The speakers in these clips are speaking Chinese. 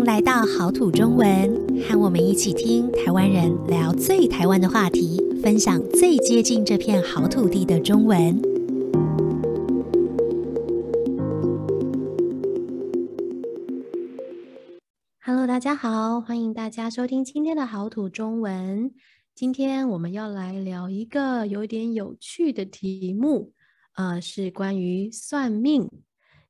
迎来到好土中文，和我们一起听台湾人聊最台湾的话题，分享最接近这片好土地的中文。Hello，大家好，欢迎大家收听今天的好土中文。今天我们要来聊一个有点有趣的题目，呃，是关于算命。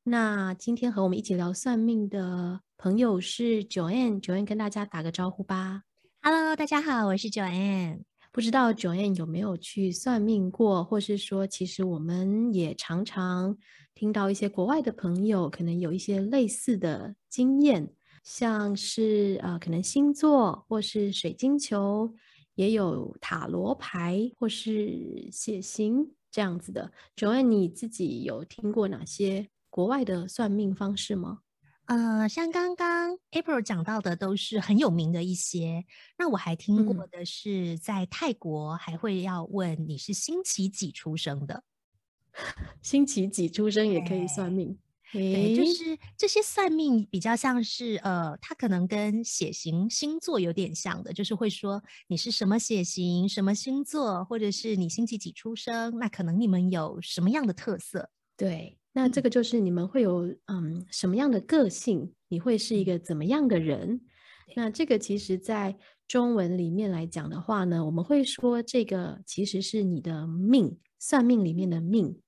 那今天和我们一起聊算命的朋友是 Joanne，Joanne 跟大家打个招呼吧。Hello，大家好，我是 Joanne。不知道 Joanne 有没有去算命过，或是说，其实我们也常常听到一些国外的朋友可能有一些类似的经验，像是呃，可能星座或是水晶球，也有塔罗牌或是血型这样子的。Joanne，你自己有听过哪些？国外的算命方式吗？呃，像刚刚 April 讲到的，都是很有名的一些。那我还听过的是，在泰国还会要问你是星期几出生的，星期几出生也可以算命。对，就是这些算命比较像是呃，它可能跟血型星座有点像的，就是会说你是什么血型、什么星座，或者是你星期几出生，那可能你们有什么样的特色？对。那这个就是你们会有嗯什么样的个性？你会是一个怎么样的人？那这个其实，在中文里面来讲的话呢，我们会说这个其实是你的命，算命里面的命，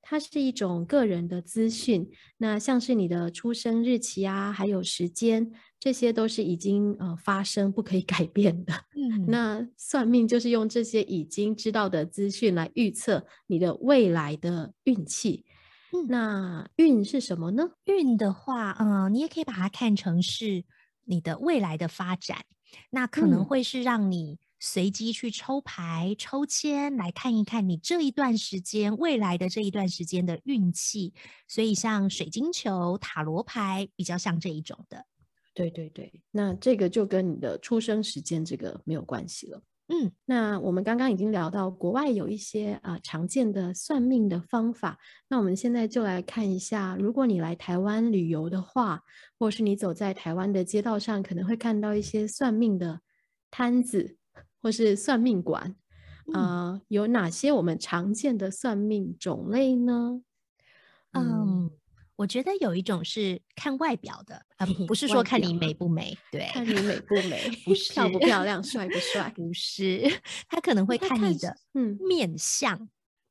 它是一种个人的资讯。那像是你的出生日期啊，还有时间，这些都是已经呃发生不可以改变的。嗯，那算命就是用这些已经知道的资讯来预测你的未来的运气。那运是什么呢？运的话，嗯、呃，你也可以把它看成是你的未来的发展。那可能会是让你随机去抽牌、嗯、抽签来看一看你这一段时间未来的这一段时间的运气。所以像水晶球、塔罗牌比较像这一种的。对对对，那这个就跟你的出生时间这个没有关系了。嗯，那我们刚刚已经聊到国外有一些啊、呃、常见的算命的方法，那我们现在就来看一下，如果你来台湾旅游的话，或是你走在台湾的街道上，可能会看到一些算命的摊子或是算命馆，啊、有哪些我们常见的算命种类呢？嗯。嗯我觉得有一种是看外表的，啊、呃，不 是说看你美不美，对，看你美不美，不是漂不漂亮，帅不帅，不是，他可能会看你的嗯面相，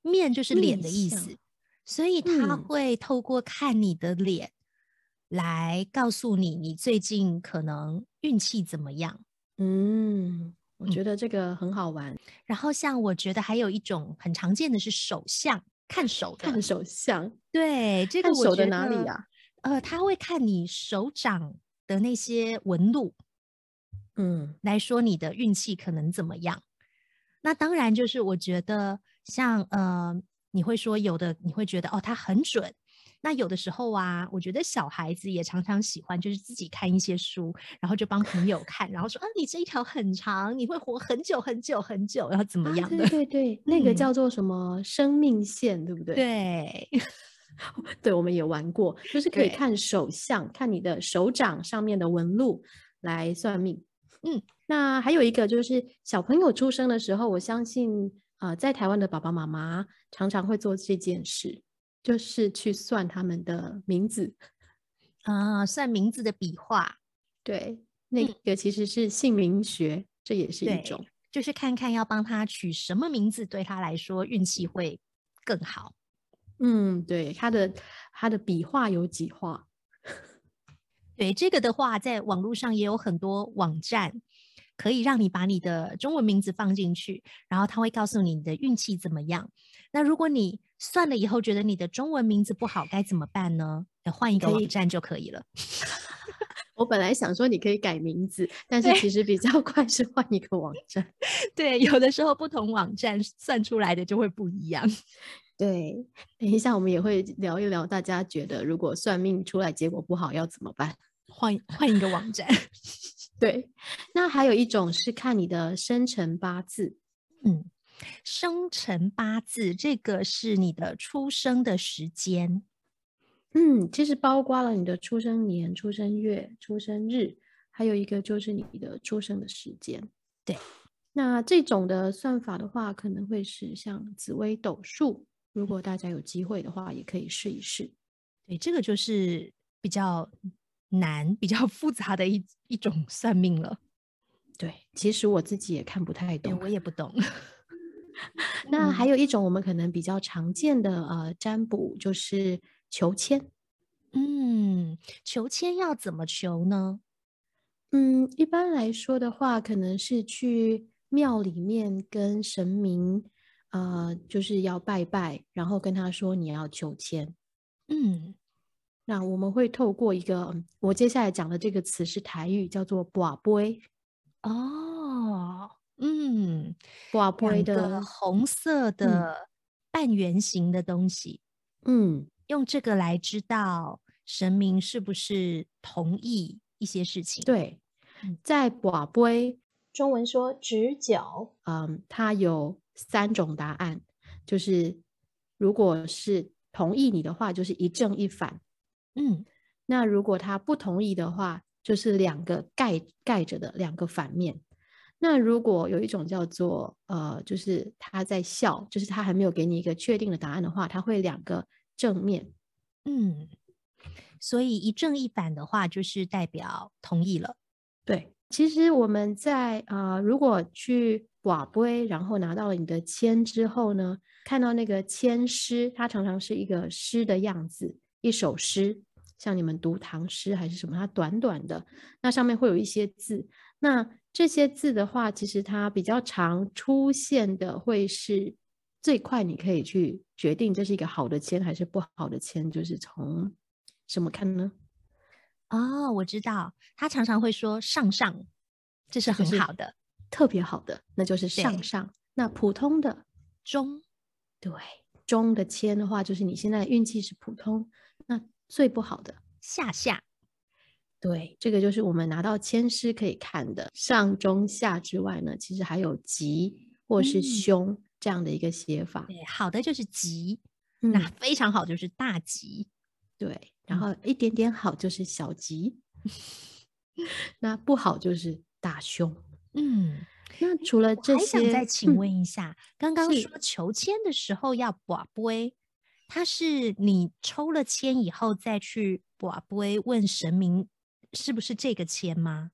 嗯、面就是脸的意思，所以他会透过看你的脸来告诉你你最近可能运气怎么样。嗯，我觉得这个很好玩。然后像我觉得还有一种很常见的是手相。看手的，看手相，对，这个手的哪里啊？呃，他会看你手掌的那些纹路，嗯，来说你的运气可能怎么样。那当然就是我觉得像呃，你会说有的你会觉得哦，他很准。那有的时候啊，我觉得小孩子也常常喜欢，就是自己看一些书，然后就帮朋友看，然后说啊，你这一条很长，你会活很久很久很久，然后怎么样的？啊、对对对，那个叫做什么生命线，嗯、对不对？对，对，我们也玩过，就是可以看手相，看你的手掌上面的纹路来算命。嗯，那还有一个就是小朋友出生的时候，我相信啊、呃，在台湾的爸爸妈妈常常会做这件事。就是去算他们的名字啊，算名字的笔画，对，那个其实是姓名学，嗯、这也是一种，就是看看要帮他取什么名字，对他来说运气会更好。嗯，对，他的他的笔画有几画？对，这个的话，在网络上也有很多网站。可以让你把你的中文名字放进去，然后他会告诉你你的运气怎么样。那如果你算了以后觉得你的中文名字不好，该怎么办呢？要换一个网站就可以了。我本来想说你可以改名字，但是其实比较快是换一个网站。对，有的时候不同网站算出来的就会不一样。对，等一下我们也会聊一聊，大家觉得如果算命出来结果不好要怎么办？换换一个网站。对，那还有一种是看你的生辰八字，嗯，生辰八字这个是你的出生的时间，嗯，其实包括了你的出生年、出生月、出生日，还有一个就是你的出生的时间。对，那这种的算法的话，可能会是像紫微斗数，如果大家有机会的话，也可以试一试。对，这个就是比较难、比较复杂的一一种算命了。对，其实我自己也看不太懂，我也不懂。那还有一种我们可能比较常见的呃占卜，就是求签。嗯，求签要怎么求呢？嗯，一般来说的话，可能是去庙里面跟神明，呃，就是要拜拜，然后跟他说你要求签。嗯，那我们会透过一个，我接下来讲的这个词是台语，叫做寡杯。哦，嗯，寡杯的红色的半圆形的东西，嗯，用这个来知道神明是不是同意一些事情。对，在寡杯中文说直角，嗯，它有三种答案，就是如果是同意你的话，就是一正一反，嗯，那如果他不同意的话。就是两个盖盖着的两个反面。那如果有一种叫做呃，就是他在笑，就是他还没有给你一个确定的答案的话，他会两个正面。嗯，所以一正一反的话，就是代表同意了。对，其实我们在呃，如果去瓦杯，然后拿到了你的签之后呢，看到那个签诗，它常常是一个诗的样子，一首诗。像你们读唐诗还是什么，它短短的，那上面会有一些字。那这些字的话，其实它比较常出现的，会是最快你可以去决定这是一个好的签还是不好的签，就是从什么看呢？哦，我知道，他常常会说上上，这是很好的，特别好的，那就是上上。那普通的中，对，中的签的话，就是你现在运气是普通。那最不好的下下，对，这个就是我们拿到签诗可以看的上中下之外呢，其实还有吉或是凶这样的一个写法。嗯、对，好的就是吉，嗯、那非常好就是大吉，对，然后一点点好就是小吉，嗯、那不好就是大凶。嗯，那除了这些，还想再请问一下，嗯、刚刚说求签的时候要跋杯。它是你抽了签以后再去跋杯问神明是不是这个签吗？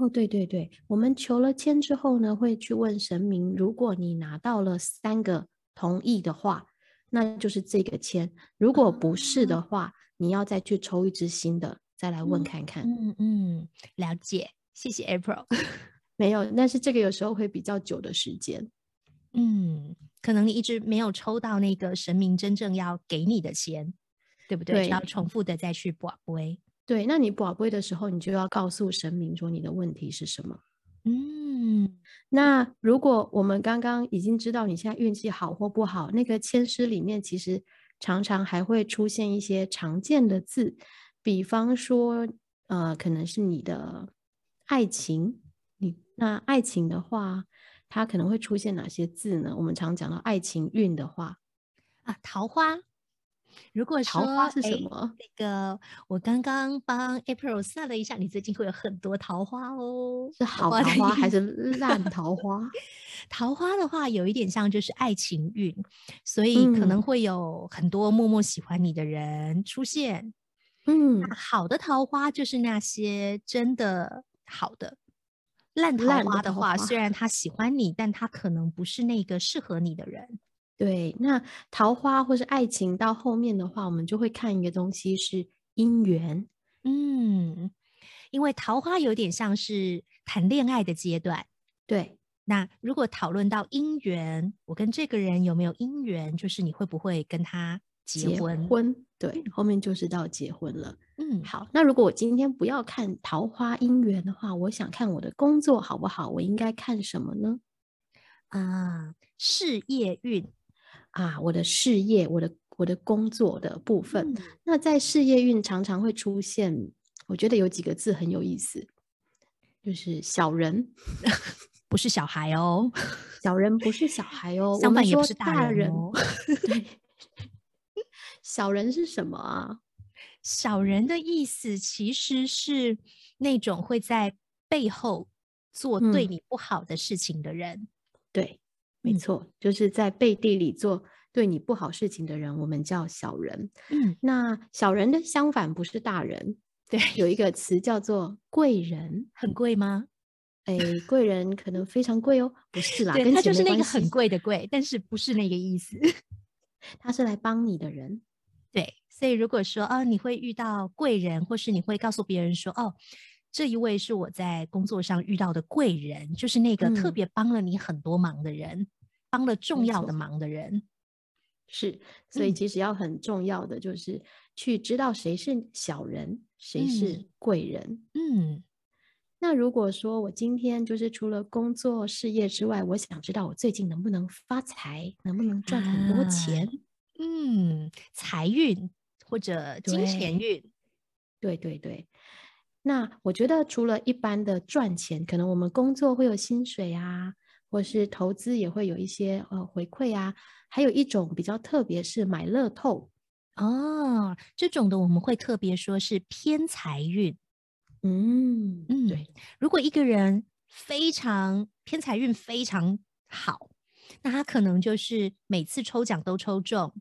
哦，对对对，我们求了签之后呢，会去问神明，如果你拿到了三个同意的话，那就是这个签；如果不是的话，嗯、你要再去抽一支新的，再来问看看。嗯嗯，了解，谢谢 April。没有，但是这个有时候会比较久的时间。嗯。可能你一直没有抽到那个神明真正要给你的钱，对不对？对，要重复的再去跋杯。对，那你跋杯的时候，你就要告诉神明说你的问题是什么。嗯，那如果我们刚刚已经知道你现在运气好或不好，那个签诗里面其实常常还会出现一些常见的字，比方说，呃，可能是你的爱情，你那爱情的话。它可能会出现哪些字呢？我们常讲到爱情运的话，啊，桃花。如果说桃花是什么？那个我刚刚帮 April 算了一下，你最近会有很多桃花哦。是好桃花还是烂 桃花？桃花的话，有一点像就是爱情运，所以可能会有很多默默喜欢你的人出现。嗯，好的桃花就是那些真的好的。烂桃花的话，虽然他喜欢你，但他可能不是那个适合你的人。对，那桃花或是爱情到后面的话，我们就会看一个东西是姻缘。嗯，因为桃花有点像是谈恋爱的阶段。对，那如果讨论到姻缘，我跟这个人有没有姻缘，就是你会不会跟他结婚？对，后面就是到结婚了。嗯，好。那如果我今天不要看桃花姻缘的话，我想看我的工作好不好？我应该看什么呢？啊，事业运啊，我的事业，我的我的工作的部分。嗯，那在事业运常常会出现，我觉得有几个字很有意思，就是小人，不是小孩哦，小人不是小孩哦，相反也不是大人哦。对，小人是什么啊？小人的意思其实是那种会在背后做对你不好的事情的人。嗯、对，没错，就是在背地里做对你不好事情的人，我们叫小人。嗯，那小人的相反不是大人。对，有一个词叫做贵人，很贵吗？哎，贵人可能非常贵哦。不是啦，对，他就是那个很贵的贵，但是不是那个意思。他是来帮你的人。对，所以如果说哦，你会遇到贵人，或是你会告诉别人说哦，这一位是我在工作上遇到的贵人，就是那个特别帮了你很多忙的人，嗯、帮了重要的忙的人。是，所以其实要很重要的就是去知道谁是小人。谁是贵人？嗯，嗯，那如果说我今天就是除了工作事业之外，我想知道我最近能不能发财，能不能赚很多钱？啊、嗯，财运或者金钱运。对，对对对。那我觉得除了一般的赚钱，可能我们工作会有薪水啊，或是投资也会有一些呃回馈啊，还有一种比较特别，是买乐透。哦，这种的我们会特别说是偏财运。嗯嗯，对。如果一个人非常偏财运非常好，那他可能就是每次抽奖都抽中，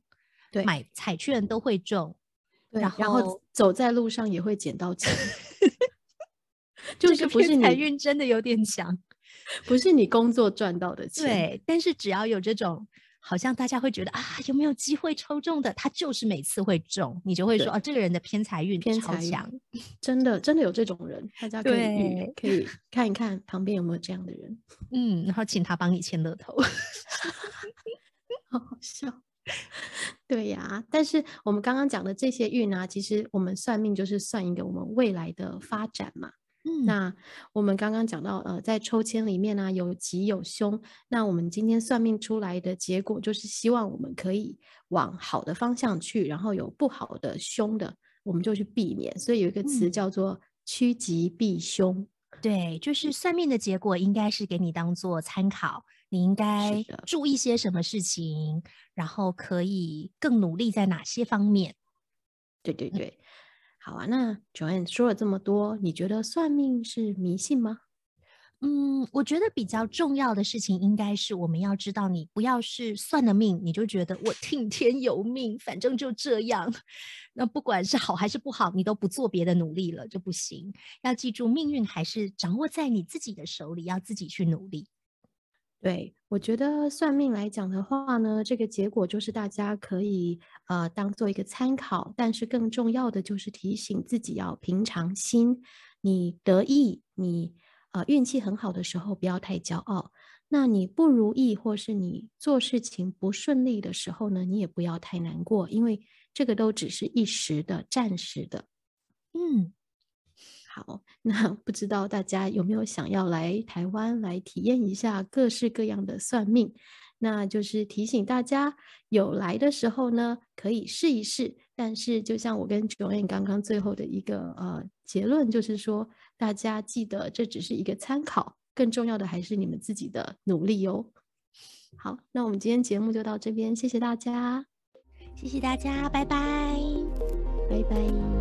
对，买彩券都会中，然后，然后走在路上也会捡到钱。就是不是财运真的有点强，不是你工作赚到的钱。对，但是只要有这种。好像大家会觉得啊，有没有机会抽中的？他就是每次会中，你就会说啊，这个人的偏财运偏超强，真的真的有这种人，大家可以可以看一看旁边有没有这样的人，嗯，然后请他帮你签乐透，好好笑。对呀，但是我们刚刚讲的这些运啊，其实我们算命就是算一个我们未来的发展嘛。嗯，那我们刚刚讲到，呃，在抽签里面呢，啊，有吉有凶。那我们今天算命出来的结果，就是希望我们可以往好的方向去，然后有不好的凶的，我们就去避免。所以有一个词叫做趋吉避凶。嗯，对，就是算命的结果应该是给你当做参考，你应该注意些什么事情，然后可以更努力在哪些方面。对对对。嗯好啊，那 Joanne 说了这么多，你觉得算命是迷信吗？嗯，我觉得比较重要的事情应该是我们要知道，你不要是算了命，你就觉得我听天由命，反正就这样。那不管是好还是不好，你都不做别的努力了就不行。要记住，命运还是掌握在你自己的手里，要自己去努力。对，我觉得算命来讲的话呢，这个结果就是大家可以呃当做一个参考，但是更重要的就是提醒自己要平常心。你得意，你呃运气很好的时候，不要太骄傲；那你不如意或是你做事情不顺利的时候呢，你也不要太难过，因为这个都只是一时的、暂时的。嗯。好，那不知道大家有没有想要来台湾来体验一下各式各样的算命？那就是提醒大家，有来的时候呢，可以试一试。但是，就像我跟 Joanne 刚刚最后的一个呃结论，就是说，大家记得这只是一个参考，更重要的还是你们自己的努力哦。好，那我们今天节目就到这边，谢谢大家，谢谢大家，拜拜，拜拜。